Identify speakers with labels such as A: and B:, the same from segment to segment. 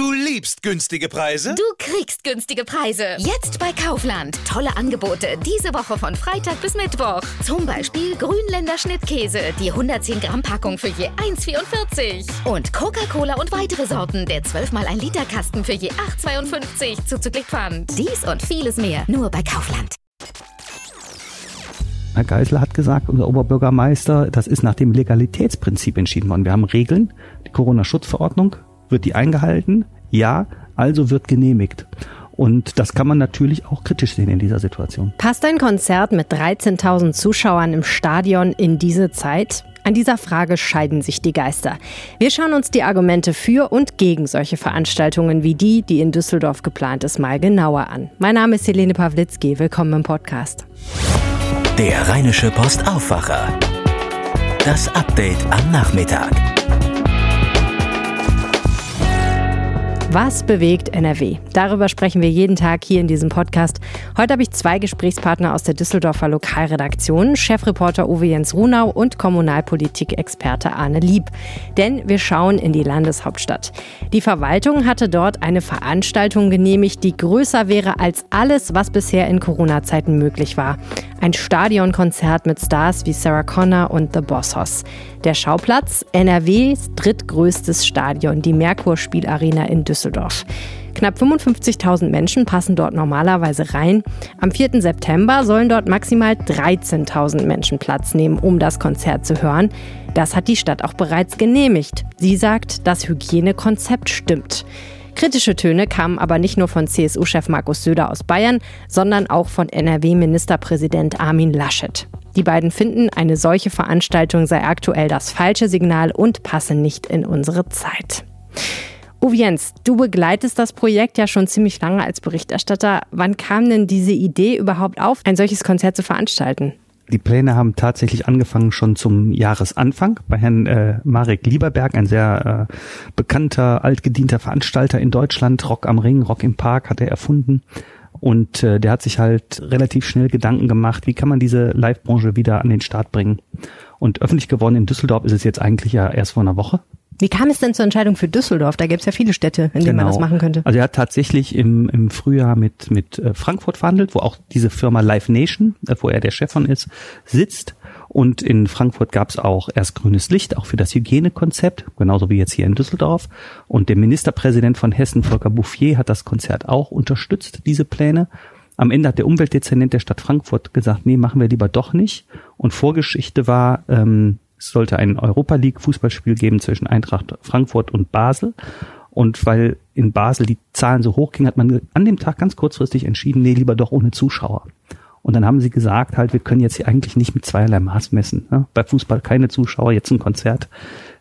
A: Du liebst günstige Preise?
B: Du kriegst günstige Preise. Jetzt bei Kaufland. Tolle Angebote diese Woche von Freitag bis Mittwoch. Zum Beispiel Grünländer Schnittkäse, die 110 Gramm Packung für je 1,44. Und Coca-Cola und weitere Sorten, der 12 mal 1 Liter Kasten für je 8,52 zuzüglich Pfand. Dies und vieles mehr nur bei Kaufland.
C: Herr Geisler hat gesagt, unser Oberbürgermeister, das ist nach dem Legalitätsprinzip entschieden worden. Wir haben Regeln, die Corona-Schutzverordnung, wird die eingehalten? Ja, also wird genehmigt. Und das kann man natürlich auch kritisch sehen in dieser Situation.
D: Passt ein Konzert mit 13.000 Zuschauern im Stadion in diese Zeit? An dieser Frage scheiden sich die Geister. Wir schauen uns die Argumente für und gegen solche Veranstaltungen wie die, die in Düsseldorf geplant ist, mal genauer an. Mein Name ist Helene Pawlitzki. Willkommen im Podcast.
E: Der Rheinische Post Aufwacher. Das Update am Nachmittag.
D: Was bewegt NRW? Darüber sprechen wir jeden Tag hier in diesem Podcast. Heute habe ich zwei Gesprächspartner aus der Düsseldorfer Lokalredaktion, Chefreporter Uwe Jens Runau und Kommunalpolitik-Experte Arne Lieb. Denn wir schauen in die Landeshauptstadt. Die Verwaltung hatte dort eine Veranstaltung genehmigt, die größer wäre als alles, was bisher in Corona-Zeiten möglich war. Ein Stadionkonzert mit Stars wie Sarah Connor und The Boss Hoss. Der Schauplatz NRWs drittgrößtes Stadion, die Merkur-Spielarena in Düsseldorf. Knapp 55.000 Menschen passen dort normalerweise rein. Am 4. September sollen dort maximal 13.000 Menschen Platz nehmen, um das Konzert zu hören. Das hat die Stadt auch bereits genehmigt. Sie sagt, das Hygienekonzept stimmt. Kritische Töne kamen aber nicht nur von CSU-Chef Markus Söder aus Bayern, sondern auch von NRW-Ministerpräsident Armin Laschet. Die beiden finden, eine solche Veranstaltung sei aktuell das falsche Signal und passe nicht in unsere Zeit. Uwe Jens, du begleitest das Projekt ja schon ziemlich lange als Berichterstatter. Wann kam denn diese Idee überhaupt auf, ein solches Konzert zu veranstalten?
C: Die Pläne haben tatsächlich angefangen schon zum Jahresanfang bei Herrn äh, Marek Lieberberg, ein sehr äh, bekannter, altgedienter Veranstalter in Deutschland. Rock am Ring, Rock im Park hat er erfunden. Und äh, der hat sich halt relativ schnell Gedanken gemacht, wie kann man diese Live-Branche wieder an den Start bringen. Und öffentlich geworden in Düsseldorf ist es jetzt eigentlich ja erst vor einer Woche.
D: Wie kam es denn zur Entscheidung für Düsseldorf? Da gäbe es ja viele Städte, in denen genau. man das machen könnte.
C: Also er hat tatsächlich im, im Frühjahr mit, mit äh, Frankfurt verhandelt, wo auch diese Firma Live Nation, äh, wo er der Chef von ist, sitzt. Und in Frankfurt gab es auch erst grünes Licht, auch für das Hygienekonzept, genauso wie jetzt hier in Düsseldorf. Und der Ministerpräsident von Hessen, Volker Bouffier, hat das Konzert auch unterstützt, diese Pläne. Am Ende hat der Umweltdezernent der Stadt Frankfurt gesagt, nee, machen wir lieber doch nicht. Und Vorgeschichte war, ähm, es sollte ein Europa League Fußballspiel geben zwischen Eintracht Frankfurt und Basel. Und weil in Basel die Zahlen so hoch gingen, hat man an dem Tag ganz kurzfristig entschieden, nee, lieber doch ohne Zuschauer. Und dann haben sie gesagt, halt, wir können jetzt hier eigentlich nicht mit zweierlei Maß messen. Ne? Bei Fußball keine Zuschauer, jetzt ein Konzert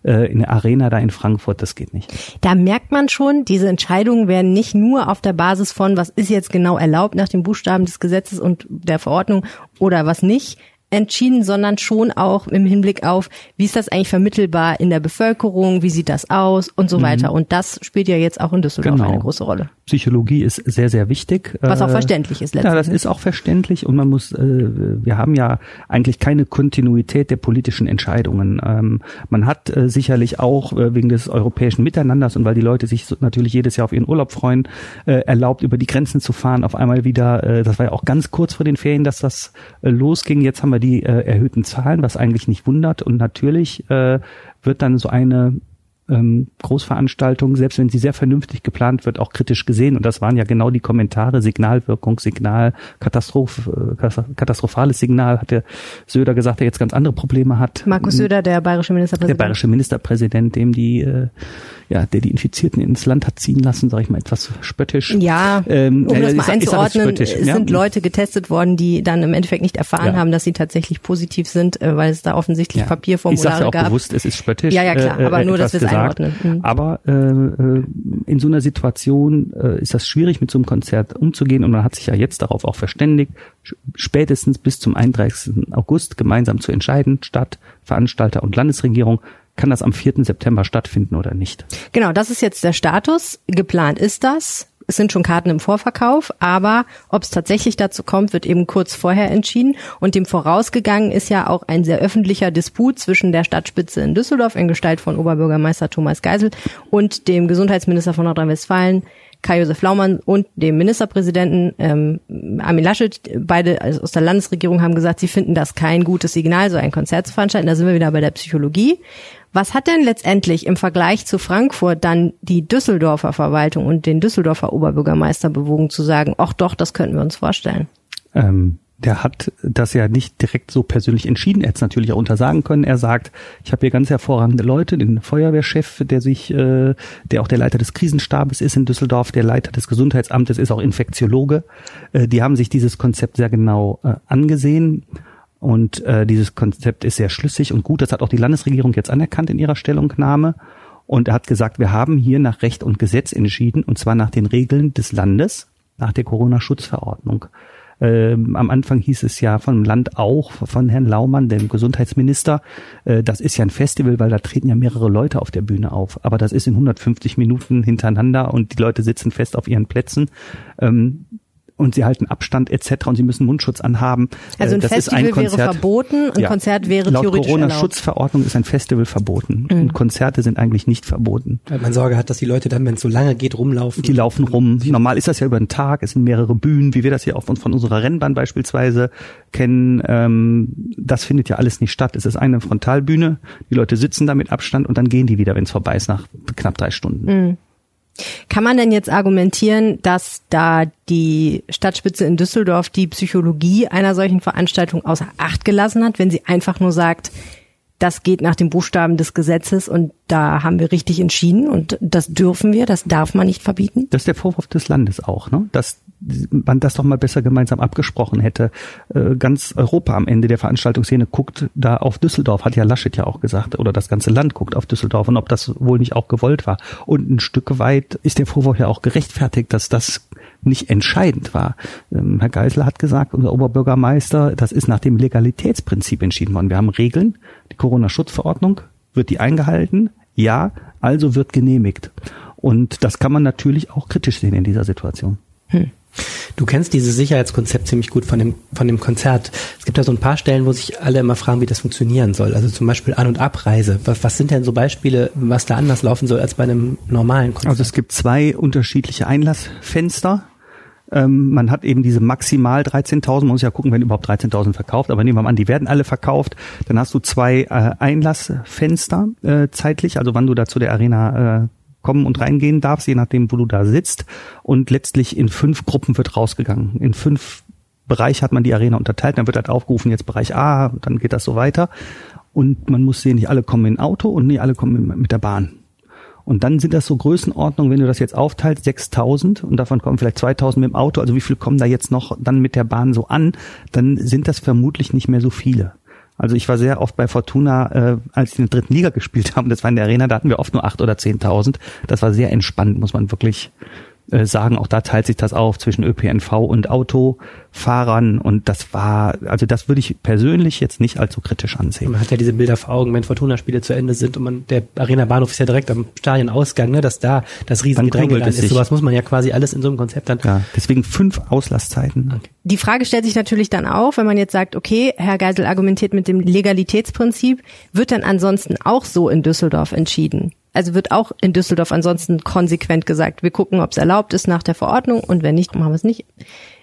C: äh, in der Arena da in Frankfurt, das geht nicht.
D: Da merkt man schon, diese Entscheidungen werden nicht nur auf der Basis von, was ist jetzt genau erlaubt nach den Buchstaben des Gesetzes und der Verordnung oder was nicht, entschieden, sondern schon auch im Hinblick auf, wie ist das eigentlich vermittelbar in der Bevölkerung, wie sieht das aus und so mhm. weiter. Und das spielt ja jetzt auch in Düsseldorf genau. eine große Rolle.
C: Psychologie ist sehr, sehr wichtig.
D: Was auch äh, verständlich ist
C: letztendlich. Ja, das ist auch verständlich und man muss, äh, wir haben ja eigentlich keine Kontinuität der politischen Entscheidungen. Ähm, man hat äh, sicherlich auch wegen des europäischen Miteinanders und weil die Leute sich natürlich jedes Jahr auf ihren Urlaub freuen, erlaubt, über die Grenzen zu fahren, auf einmal wieder, das war ja auch ganz kurz vor den Ferien, dass das losging. Jetzt haben wir die äh, erhöhten Zahlen, was eigentlich nicht wundert. Und natürlich äh, wird dann so eine ähm, Großveranstaltung, selbst wenn sie sehr vernünftig geplant wird, auch kritisch gesehen. Und das waren ja genau die Kommentare, Signalwirkung, Signal, Katastroph, äh, katastrophales Signal, hat der Söder gesagt, der jetzt ganz andere Probleme hat.
D: Markus Söder, der bayerische Ministerpräsident.
C: Der bayerische Ministerpräsident, dem die, äh, ja, der die Infizierten ins Land hat ziehen lassen, sage ich mal etwas spöttisch.
D: Ja, ähm, um das mal ist, einzuordnen, ist sind ja? Leute getestet worden, die dann im Endeffekt nicht erfahren ja. haben, dass sie tatsächlich positiv sind, äh, weil es da offensichtlich ja. Papierformulare
C: ich ja auch
D: gab.
C: bewusst, es ist spöttisch.
D: Ja, ja, klar, aber äh, nur, dass wir es einordnen.
C: Mhm. Aber äh, äh, in so einer Situation äh, ist das schwierig, mit so einem Konzert umzugehen und man hat sich ja jetzt darauf auch verständigt, spätestens bis zum 31. August gemeinsam zu entscheiden, Stadt, Veranstalter und Landesregierung, kann das am 4. September stattfinden oder nicht.
D: Genau, das ist jetzt der Status. Geplant ist das. Es sind schon Karten im Vorverkauf, aber ob es tatsächlich dazu kommt, wird eben kurz vorher entschieden. Und dem vorausgegangen ist ja auch ein sehr öffentlicher Disput zwischen der Stadtspitze in Düsseldorf in Gestalt von Oberbürgermeister Thomas Geisel und dem Gesundheitsminister von Nordrhein-Westfalen, Kai-Josef Laumann und dem Ministerpräsidenten ähm, Armin Laschet, beide also aus der Landesregierung haben gesagt, sie finden das kein gutes Signal, so ein Konzert zu veranstalten. Da sind wir wieder bei der Psychologie. Was hat denn letztendlich im Vergleich zu Frankfurt dann die Düsseldorfer Verwaltung und den Düsseldorfer Oberbürgermeister bewogen zu sagen, ach doch, das könnten wir uns vorstellen?
C: Ähm, der hat das ja nicht direkt so persönlich entschieden. Er hätte es natürlich auch untersagen können. Er sagt, ich habe hier ganz hervorragende Leute, den Feuerwehrchef, der sich, äh, der auch der Leiter des Krisenstabes ist in Düsseldorf, der Leiter des Gesundheitsamtes ist auch Infektiologe. Äh, die haben sich dieses Konzept sehr genau äh, angesehen. Und äh, dieses Konzept ist sehr schlüssig und gut. Das hat auch die Landesregierung jetzt anerkannt in ihrer Stellungnahme. Und er hat gesagt, wir haben hier nach Recht und Gesetz entschieden, und zwar nach den Regeln des Landes, nach der Corona-Schutzverordnung. Ähm, am Anfang hieß es ja vom Land auch, von Herrn Laumann, dem Gesundheitsminister, äh, das ist ja ein Festival, weil da treten ja mehrere Leute auf der Bühne auf. Aber das ist in 150 Minuten hintereinander und die Leute sitzen fest auf ihren Plätzen. Ähm, und sie halten Abstand etc. und sie müssen Mundschutz anhaben.
D: Also ein
C: Äh, das
D: Festival
C: ist ein Konzert,
D: wäre verboten, ein
C: Ja.
D: Konzert wäre
C: Laut
D: theoretisch erlaubt.
C: Corona-Schutzverordnung ist ein Festival verboten
D: Mhm.
C: und Konzerte sind eigentlich nicht verboten.
F: Weil man Sorge hat, dass die Leute dann, wenn es so lange geht, rumlaufen.
C: Die laufen rum. Normal ist das ja über den Tag. Es sind mehrere Bühnen, wie wir das hier auch von, von unserer Rennbahn beispielsweise kennen. Ähm, das findet ja alles nicht statt. Es ist eine Frontalbühne. Die Leute sitzen da mit Abstand und dann gehen die wieder, wenn es vorbei ist, nach knapp drei Stunden.
D: Kann man denn jetzt argumentieren, dass da die Stadtspitze in Düsseldorf die Psychologie einer solchen Veranstaltung außer Acht gelassen hat, wenn sie einfach nur sagt, das geht nach dem Buchstaben des Gesetzes und da haben wir richtig entschieden und das dürfen wir, das darf man nicht verbieten?
C: Das ist der Vorwurf des Landes auch, ne? dass man das doch mal besser gemeinsam abgesprochen hätte. Äh, Ganz Europa am Ende der Veranstaltungsszene guckt da auf Düsseldorf, hat ja Laschet ja auch gesagt, oder das ganze Land guckt auf Düsseldorf und ob das wohl nicht auch gewollt war. Und ein Stück weit ist der Vorwurf ja auch gerechtfertigt, dass das nicht entscheidend war. Ähm, Herr Geisler hat gesagt, unser Oberbürgermeister, das ist nach dem Legalitätsprinzip entschieden worden. Wir haben Regeln, die Corona-Schutzverordnung, wird die eingehalten? Ja, also wird genehmigt. Und das kann man natürlich auch kritisch sehen in dieser Situation.
F: Du kennst dieses Sicherheitskonzept ziemlich gut von dem, von dem Konzert. Es gibt da so ein paar Stellen, wo sich alle immer fragen, wie das funktionieren soll. Also zum Beispiel An- und Abreise. Was, was sind denn so Beispiele, was da anders laufen soll als bei einem normalen Konzert?
C: Also es gibt zwei unterschiedliche Einlassfenster. Ähm, man hat eben diese maximal 13.000, man muss ja gucken, wenn überhaupt 13.000 verkauft, aber nehmen wir mal an, die werden alle verkauft. Dann hast du zwei äh, Einlassfenster äh, zeitlich, also wann du da zu der Arena äh, kommen und reingehen darfst, je nachdem, wo du da sitzt. Und letztlich in fünf Gruppen wird rausgegangen. In fünf Bereich hat man die Arena unterteilt, dann wird halt aufgerufen, jetzt Bereich A, dann geht das so weiter. Und man muss sehen, nicht alle kommen in Auto und nicht alle kommen mit der Bahn. Und dann sind das so Größenordnungen, wenn du das jetzt aufteilst, 6000 und davon kommen vielleicht 2000 mit dem Auto, also wie viel kommen da jetzt noch dann mit der Bahn so an, dann sind das vermutlich nicht mehr so viele. Also ich war sehr oft bei Fortuna, äh, als die in der dritten Liga gespielt haben, das war in der Arena, da hatten wir oft nur 8 oder 10.000. Das war sehr entspannt, muss man wirklich äh, sagen. Auch da teilt sich das auf zwischen ÖPNV und Autofahrern und das war, also das würde ich persönlich jetzt nicht allzu kritisch ansehen.
F: Man hat ja diese Bilder vor Augen, wenn Fortuna-Spiele zu Ende sind und man, der Arena-Bahnhof ist ja direkt am Stadionausgang, ne, dass da das riesige
C: Dann
F: ist.
C: sich.
F: Sowas muss man ja quasi alles in so einem Konzept dann.
C: Ja, deswegen fünf Auslasszeiten.
D: Die Frage stellt sich natürlich dann auch, wenn man jetzt sagt, okay, Herr Geisel argumentiert mit dem Legalitätsprinzip, wird dann ansonsten auch so in Düsseldorf entschieden? Also wird auch in Düsseldorf ansonsten konsequent gesagt, wir gucken, ob es erlaubt ist nach der Verordnung und wenn nicht, machen wir es nicht.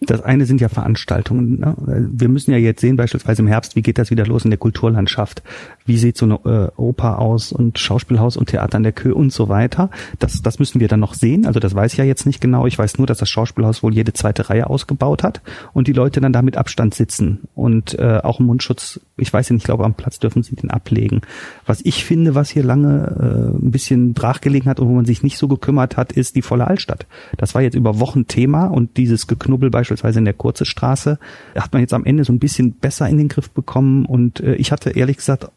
C: Das eine sind ja Veranstaltungen. Ne? Wir müssen ja jetzt sehen, beispielsweise im Herbst, wie geht das wieder los in der Kulturlandschaft? Wie sieht so eine äh, Oper aus und Schauspielhaus und Theater an der Kö und so weiter? Das, das müssen wir dann noch sehen. Also das weiß ich ja jetzt nicht genau. Ich weiß nur, dass das Schauspielhaus wohl jede zweite Reihe ausgebaut hat und die Leute dann da mit Abstand sitzen und äh, auch Mundschutz. Ich weiß ja nicht, ich glaube am Platz dürfen sie den ablegen. Was ich finde, was hier lange äh, bisschen brachgelegen hat und wo man sich nicht so gekümmert hat, ist die volle Altstadt. Das war jetzt über Wochen Thema und dieses Geknubbel beispielsweise in der Kurze Straße hat man jetzt am Ende so ein bisschen besser in den Griff bekommen und äh, ich hatte ehrlich gesagt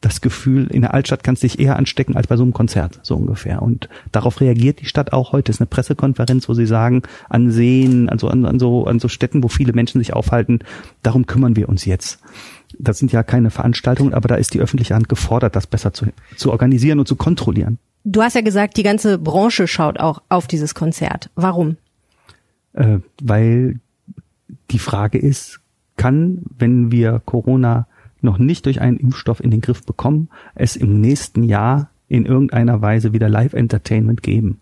C: das Gefühl, in der Altstadt kannst du dich eher anstecken als bei so einem Konzert, so ungefähr. Und darauf reagiert die Stadt auch heute. Es ist eine Pressekonferenz, wo sie sagen, an Seen, also an, an, so, an so Städten, wo viele Menschen sich aufhalten, darum kümmern wir uns jetzt. Das sind ja keine Veranstaltungen, aber da ist die öffentliche Hand gefordert, das besser zu, zu organisieren und zu kontrollieren.
D: Du hast ja gesagt, die ganze Branche schaut auch auf dieses Konzert. Warum?
C: Äh, weil die Frage ist, kann, wenn wir Corona noch nicht durch einen Impfstoff in den Griff bekommen, es im nächsten Jahr in irgendeiner Weise wieder Live-Entertainment geben?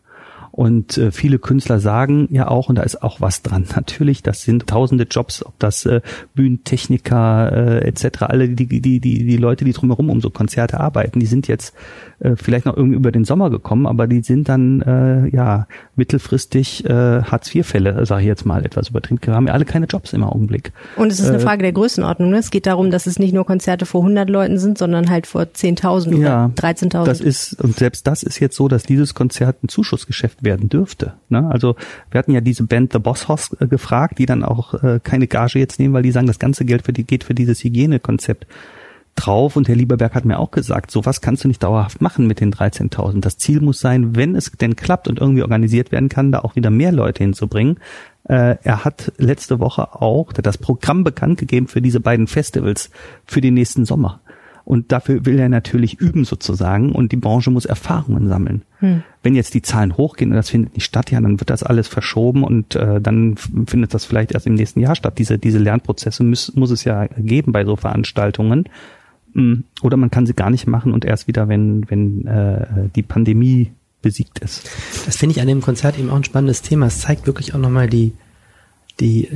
C: Und äh, viele Künstler sagen ja auch, und da ist auch was dran, natürlich, das sind tausende Jobs, ob das äh, Bühnentechniker äh, etc., alle die, die, die, die Leute, die drumherum um so Konzerte arbeiten, die sind jetzt äh, vielleicht noch irgendwie über den Sommer gekommen, aber die sind dann äh, ja mittelfristig äh, Hartz-IV-Fälle, sage ich jetzt mal etwas übertrieben. Wir haben ja alle keine Jobs im Augenblick.
D: Und es ist eine äh, Frage der Größenordnung. Ne? Es geht darum, dass es nicht nur Konzerte vor 100 Leuten sind, sondern halt vor 10.000
C: ja,
D: oder 13.000.
C: Das ist, und selbst das ist jetzt so, dass dieses Konzert ein Zuschussgeschäft werden dürfte. Ne? Also wir hatten ja diese Band The Boss House äh, gefragt, die dann auch äh, keine Gage jetzt nehmen, weil die sagen, das ganze Geld für die geht für dieses Hygienekonzept drauf. Und Herr Lieberberg hat mir auch gesagt, sowas kannst du nicht dauerhaft machen mit den 13.000. Das Ziel muss sein, wenn es denn klappt und irgendwie organisiert werden kann, da auch wieder mehr Leute hinzubringen. Äh, er hat letzte Woche auch das Programm bekannt gegeben für diese beiden Festivals für den nächsten Sommer. Und dafür will er natürlich üben sozusagen und die Branche muss Erfahrungen sammeln. Hm. Wenn jetzt die Zahlen hochgehen und das findet nicht statt, ja, dann wird das alles verschoben und äh, dann findet das vielleicht erst im nächsten Jahr statt. Diese, diese Lernprozesse muss, muss es ja geben bei so Veranstaltungen. Hm. Oder man kann sie gar nicht machen und erst wieder, wenn, wenn äh, die Pandemie besiegt ist.
F: Das finde ich an dem Konzert eben auch ein spannendes Thema. Es zeigt wirklich auch nochmal die, die,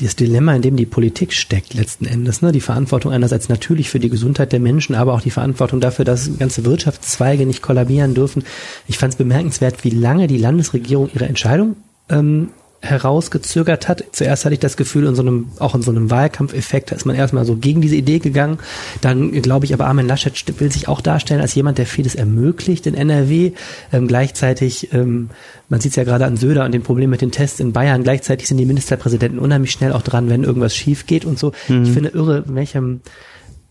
F: das Dilemma, in dem die Politik steckt letzten Endes. Ne? Die Verantwortung einerseits natürlich für die Gesundheit der Menschen, aber auch die Verantwortung dafür, dass ganze Wirtschaftszweige nicht kollabieren dürfen. Ich fand es bemerkenswert, wie lange die Landesregierung ihre Entscheidung ähm, herausgezögert hat. Zuerst hatte ich das Gefühl, in so einem, auch in so einem Wahlkampfeffekt, da ist man erstmal so gegen diese Idee gegangen. Dann glaube ich aber, Armin Laschet will sich auch darstellen als jemand, der vieles ermöglicht in NRW. Ähm, gleichzeitig, ähm, man sieht es ja gerade an Söder und dem Problem mit den Tests in Bayern, gleichzeitig sind die Ministerpräsidenten unheimlich schnell auch dran, wenn irgendwas schief geht und so. Mhm. Ich finde irre, in welchem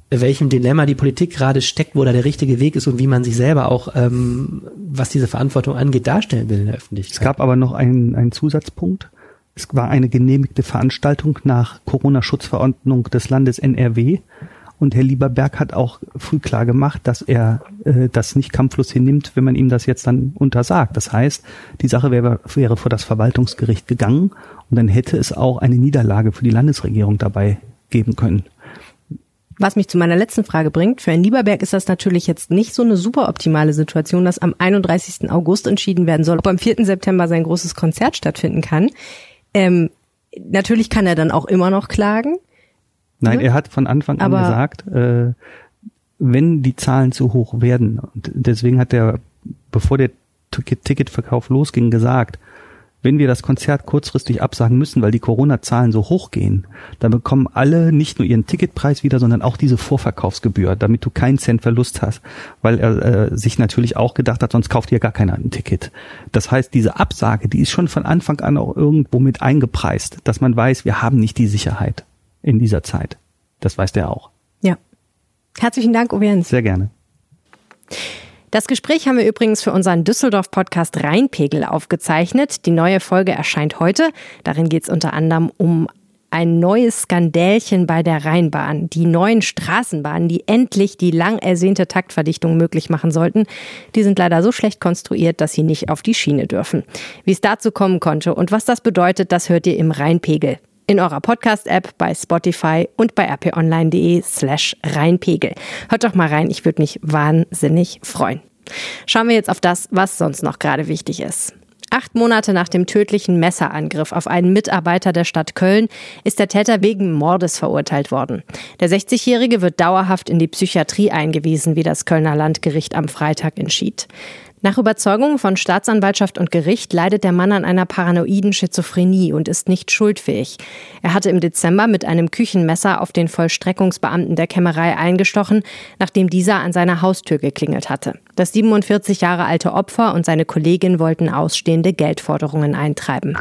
F: welchem Dilemma die Politik gerade steckt, wo da der richtige Weg ist und wie man sich selber auch, ähm, was diese Verantwortung angeht, darstellen will in der Öffentlichkeit.
C: Es gab aber noch einen, einen Zusatzpunkt. Es war eine genehmigte Veranstaltung nach Corona-Schutzverordnung des Landes NRW. Und Herr Lieberberg hat auch früh klar gemacht, dass er äh, das nicht kampflos hinnimmt, wenn man ihm das jetzt dann untersagt. Das heißt, die Sache wäre, wäre vor das Verwaltungsgericht gegangen und dann hätte es auch eine Niederlage für die Landesregierung dabei geben können.
D: Was mich zu meiner letzten Frage bringt, für Herrn Lieberberg ist das natürlich jetzt nicht so eine super optimale Situation, dass am 31. August entschieden werden soll, ob am 4. September sein großes Konzert stattfinden kann. Ähm, natürlich kann er dann auch immer noch klagen.
C: Nein, ne? er hat von Anfang an gesagt, äh, wenn die Zahlen zu hoch werden, und deswegen hat er, bevor der Ticketverkauf losging, gesagt, wenn wir das Konzert kurzfristig absagen müssen, weil die Corona-Zahlen so hoch gehen, dann bekommen alle nicht nur ihren Ticketpreis wieder, sondern auch diese Vorverkaufsgebühr, damit du keinen Cent Verlust hast, weil er äh, sich natürlich auch gedacht hat, sonst kauft ja gar keiner ein Ticket. Das heißt, diese Absage, die ist schon von Anfang an auch irgendwo mit eingepreist, dass man weiß, wir haben nicht die Sicherheit in dieser Zeit. Das weiß der auch.
D: Ja. Herzlichen Dank, Uwe
C: Sehr gerne.
D: Das Gespräch haben wir übrigens für unseren Düsseldorf-Podcast Rheinpegel aufgezeichnet. Die neue Folge erscheint heute. Darin geht es unter anderem um ein neues Skandälchen bei der Rheinbahn. Die neuen Straßenbahnen, die endlich die lang ersehnte Taktverdichtung möglich machen sollten, die sind leider so schlecht konstruiert, dass sie nicht auf die Schiene dürfen. Wie es dazu kommen konnte und was das bedeutet, das hört ihr im Rheinpegel in eurer Podcast-App, bei Spotify und bei rponline.de slash reinpegel. Hört doch mal rein, ich würde mich wahnsinnig freuen. Schauen wir jetzt auf das, was sonst noch gerade wichtig ist. Acht Monate nach dem tödlichen Messerangriff auf einen Mitarbeiter der Stadt Köln ist der Täter wegen Mordes verurteilt worden. Der 60-Jährige wird dauerhaft in die Psychiatrie eingewiesen, wie das Kölner Landgericht am Freitag entschied. Nach Überzeugung von Staatsanwaltschaft und Gericht leidet der Mann an einer paranoiden Schizophrenie und ist nicht schuldfähig. Er hatte im Dezember mit einem Küchenmesser auf den Vollstreckungsbeamten der Kämmerei eingestochen, nachdem dieser an seiner Haustür geklingelt hatte. Das 47 Jahre alte Opfer und seine Kollegin wollten ausstehende Geldforderungen eintreiben.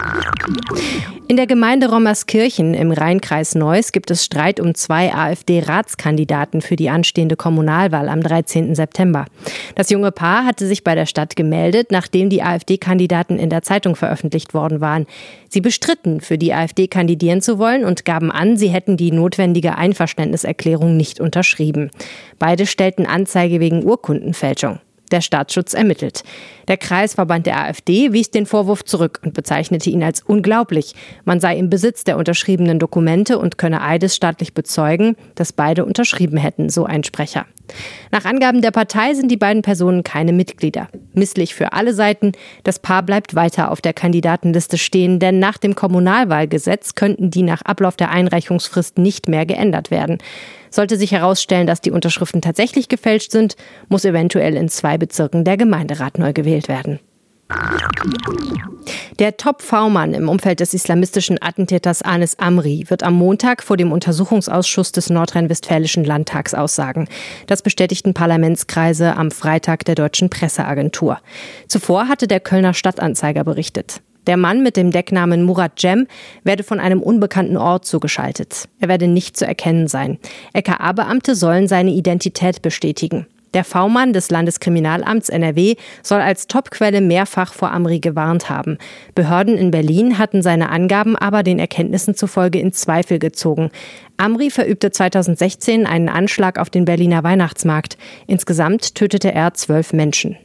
D: In der Gemeinde Rommerskirchen im Rheinkreis Neuss gibt es Streit um zwei AfD-Ratskandidaten für die anstehende Kommunalwahl am 13. September. Das junge Paar hatte sich bei der Stadt gemeldet, nachdem die AfD-Kandidaten in der Zeitung veröffentlicht worden waren. Sie bestritten, für die AfD kandidieren zu wollen und gaben an, sie hätten die notwendige Einverständniserklärung nicht unterschrieben. Beide stellten Anzeige wegen Urkundenfälschung. Der Staatsschutz ermittelt. Der Kreisverband der AfD wies den Vorwurf zurück und bezeichnete ihn als unglaublich. Man sei im Besitz der unterschriebenen Dokumente und könne eidesstaatlich bezeugen, dass beide unterschrieben hätten, so ein Sprecher. Nach Angaben der Partei sind die beiden Personen keine Mitglieder. Misslich für alle Seiten, das Paar bleibt weiter auf der Kandidatenliste stehen, denn nach dem Kommunalwahlgesetz könnten die nach Ablauf der Einreichungsfrist nicht mehr geändert werden. Sollte sich herausstellen, dass die Unterschriften tatsächlich gefälscht sind, muss eventuell in zwei Bezirken der Gemeinderat neu gewählt werden. Der Top-V-Mann im Umfeld des islamistischen Attentäters Anis Amri wird am Montag vor dem Untersuchungsausschuss des Nordrhein-Westfälischen Landtags aussagen. Das bestätigten Parlamentskreise am Freitag der deutschen Presseagentur. Zuvor hatte der Kölner Stadtanzeiger berichtet. Der Mann mit dem Decknamen Murat Cem werde von einem unbekannten Ort zugeschaltet. Er werde nicht zu erkennen sein. LKA-Beamte sollen seine Identität bestätigen. Der V-Mann des Landeskriminalamts NRW soll als Topquelle mehrfach vor Amri gewarnt haben. Behörden in Berlin hatten seine Angaben aber den Erkenntnissen zufolge in Zweifel gezogen. Amri verübte 2016 einen Anschlag auf den Berliner Weihnachtsmarkt. Insgesamt tötete er zwölf Menschen.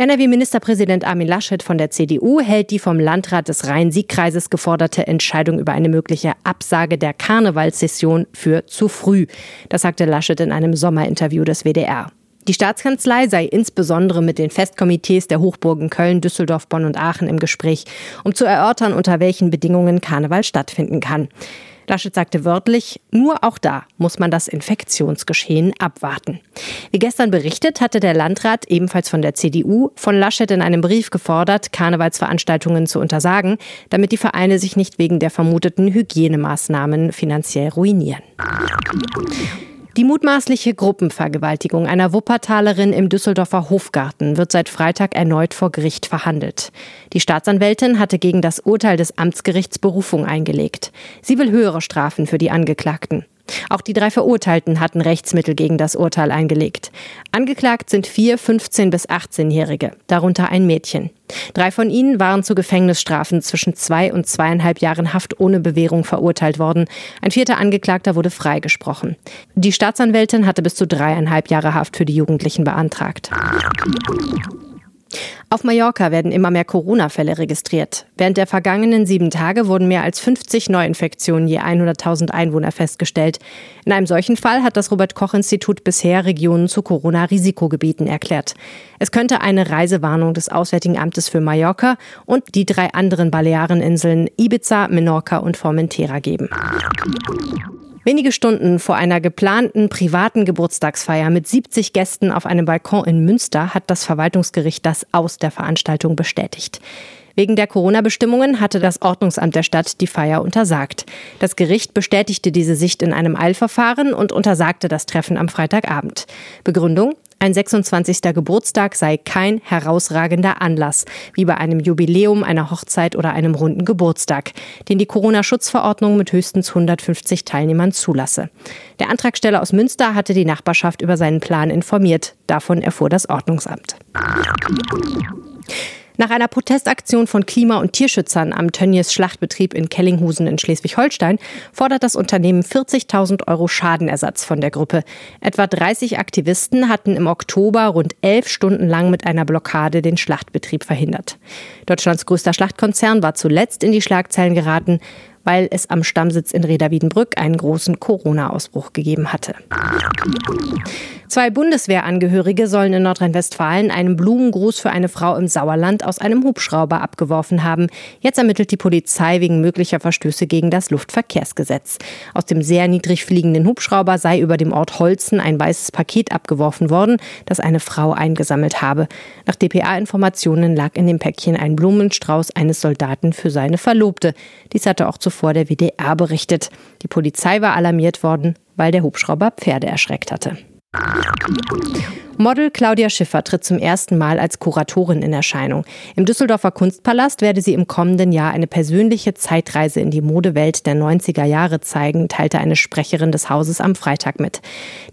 D: NRW-Ministerpräsident Armin Laschet von der CDU hält die vom Landrat des Rhein-Sieg-Kreises geforderte Entscheidung über eine mögliche Absage der Karnevalssession für zu früh. Das sagte Laschet in einem Sommerinterview des WDR. Die Staatskanzlei sei insbesondere mit den Festkomitees der Hochburgen Köln, Düsseldorf, Bonn und Aachen im Gespräch, um zu erörtern, unter welchen Bedingungen Karneval stattfinden kann. Laschet sagte wörtlich, nur auch da muss man das Infektionsgeschehen abwarten. Wie gestern berichtet, hatte der Landrat, ebenfalls von der CDU, von Laschet in einem Brief gefordert, Karnevalsveranstaltungen zu untersagen, damit die Vereine sich nicht wegen der vermuteten Hygienemaßnahmen finanziell ruinieren. Die mutmaßliche Gruppenvergewaltigung einer Wuppertalerin im Düsseldorfer Hofgarten wird seit Freitag erneut vor Gericht verhandelt. Die Staatsanwältin hatte gegen das Urteil des Amtsgerichts Berufung eingelegt. Sie will höhere Strafen für die Angeklagten. Auch die drei Verurteilten hatten Rechtsmittel gegen das Urteil eingelegt. Angeklagt sind vier 15- bis 18-Jährige, darunter ein Mädchen. Drei von ihnen waren zu Gefängnisstrafen zwischen zwei und zweieinhalb Jahren Haft ohne Bewährung verurteilt worden. Ein vierter Angeklagter wurde freigesprochen. Die Staatsanwältin hatte bis zu dreieinhalb Jahre Haft für die Jugendlichen beantragt. Auf Mallorca werden immer mehr Corona-Fälle registriert. Während der vergangenen sieben Tage wurden mehr als 50 Neuinfektionen je 100.000 Einwohner festgestellt. In einem solchen Fall hat das Robert-Koch-Institut bisher Regionen zu Corona-Risikogebieten erklärt. Es könnte eine Reisewarnung des Auswärtigen Amtes für Mallorca und die drei anderen Baleareninseln Ibiza, Menorca und Formentera geben. Wenige Stunden vor einer geplanten privaten Geburtstagsfeier mit 70 Gästen auf einem Balkon in Münster hat das Verwaltungsgericht das Aus der Veranstaltung bestätigt. Wegen der Corona-Bestimmungen hatte das Ordnungsamt der Stadt die Feier untersagt. Das Gericht bestätigte diese Sicht in einem Eilverfahren und untersagte das Treffen am Freitagabend. Begründung? Ein 26. Geburtstag sei kein herausragender Anlass, wie bei einem Jubiläum, einer Hochzeit oder einem runden Geburtstag, den die Corona-Schutzverordnung mit höchstens 150 Teilnehmern zulasse. Der Antragsteller aus Münster hatte die Nachbarschaft über seinen Plan informiert. Davon erfuhr das Ordnungsamt. Nach einer Protestaktion von Klima- und Tierschützern am Tönnies Schlachtbetrieb in Kellinghusen in Schleswig-Holstein fordert das Unternehmen 40.000 Euro Schadenersatz von der Gruppe. Etwa 30 Aktivisten hatten im Oktober rund elf Stunden lang mit einer Blockade den Schlachtbetrieb verhindert. Deutschlands größter Schlachtkonzern war zuletzt in die Schlagzeilen geraten, weil es am Stammsitz in Reda Wiedenbrück einen großen Corona-Ausbruch gegeben hatte. Zwei Bundeswehrangehörige sollen in Nordrhein-Westfalen einen Blumengruß für eine Frau im Sauerland aus einem Hubschrauber abgeworfen haben. Jetzt ermittelt die Polizei wegen möglicher Verstöße gegen das Luftverkehrsgesetz. Aus dem sehr niedrig fliegenden Hubschrauber sei über dem Ort Holzen ein weißes Paket abgeworfen worden, das eine Frau eingesammelt habe. Nach DPA-Informationen lag in dem Päckchen ein Blumenstrauß eines Soldaten für seine Verlobte. Dies hatte auch zuvor der WDR berichtet. Die Polizei war alarmiert worden, weil der Hubschrauber Pferde erschreckt hatte. Model Claudia Schiffer tritt zum ersten Mal als Kuratorin in Erscheinung. Im Düsseldorfer Kunstpalast werde sie im kommenden Jahr eine persönliche Zeitreise in die Modewelt der 90er Jahre zeigen, teilte eine Sprecherin des Hauses am Freitag mit.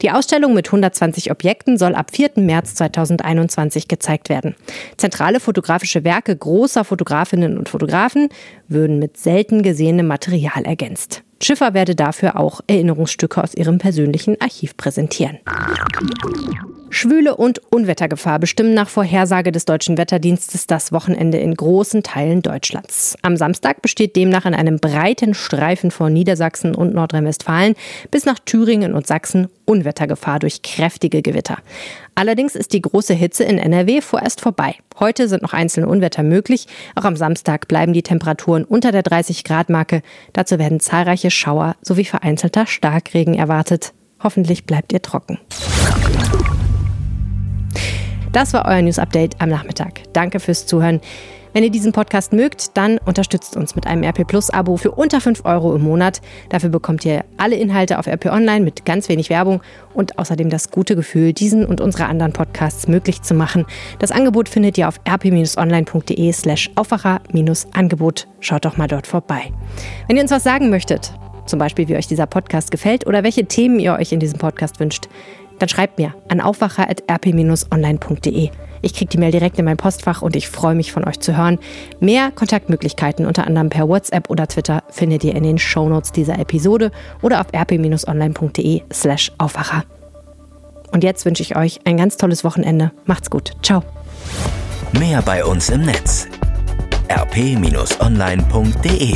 D: Die Ausstellung mit 120 Objekten soll ab 4. März 2021 gezeigt werden. Zentrale fotografische Werke großer Fotografinnen und Fotografen würden mit selten gesehenem Material ergänzt. Schiffer werde dafür auch Erinnerungsstücke aus ihrem persönlichen Archiv präsentieren. Schwüle und Unwettergefahr bestimmen nach Vorhersage des deutschen Wetterdienstes das Wochenende in großen Teilen Deutschlands. Am Samstag besteht demnach in einem breiten Streifen von Niedersachsen und Nordrhein-Westfalen bis nach Thüringen und Sachsen Unwettergefahr durch kräftige Gewitter. Allerdings ist die große Hitze in NRW vorerst vorbei. Heute sind noch einzelne Unwetter möglich. Auch am Samstag bleiben die Temperaturen unter der 30 Grad Marke. Dazu werden zahlreiche Schauer sowie vereinzelter Starkregen erwartet. Hoffentlich bleibt ihr trocken. Das war euer News Update am Nachmittag. Danke fürs Zuhören. Wenn ihr diesen Podcast mögt, dann unterstützt uns mit einem RP Plus Abo für unter 5 Euro im Monat. Dafür bekommt ihr alle Inhalte auf RP Online mit ganz wenig Werbung und außerdem das gute Gefühl, diesen und unsere anderen Podcasts möglich zu machen. Das Angebot findet ihr auf rp-online.de slash Aufwacher-Angebot. Schaut doch mal dort vorbei. Wenn ihr uns was sagen möchtet, zum Beispiel wie euch dieser Podcast gefällt oder welche Themen ihr euch in diesem Podcast wünscht, dann schreibt mir an aufwacher.rp-online.de. Ich kriege die Mail direkt in mein Postfach und ich freue mich von euch zu hören. Mehr Kontaktmöglichkeiten, unter anderem per WhatsApp oder Twitter, findet ihr in den Shownotes dieser Episode oder auf rp-online.de slash Aufwacher. Und jetzt wünsche ich euch ein ganz tolles Wochenende. Macht's gut. Ciao.
E: Mehr bei uns im Netz rp-online.de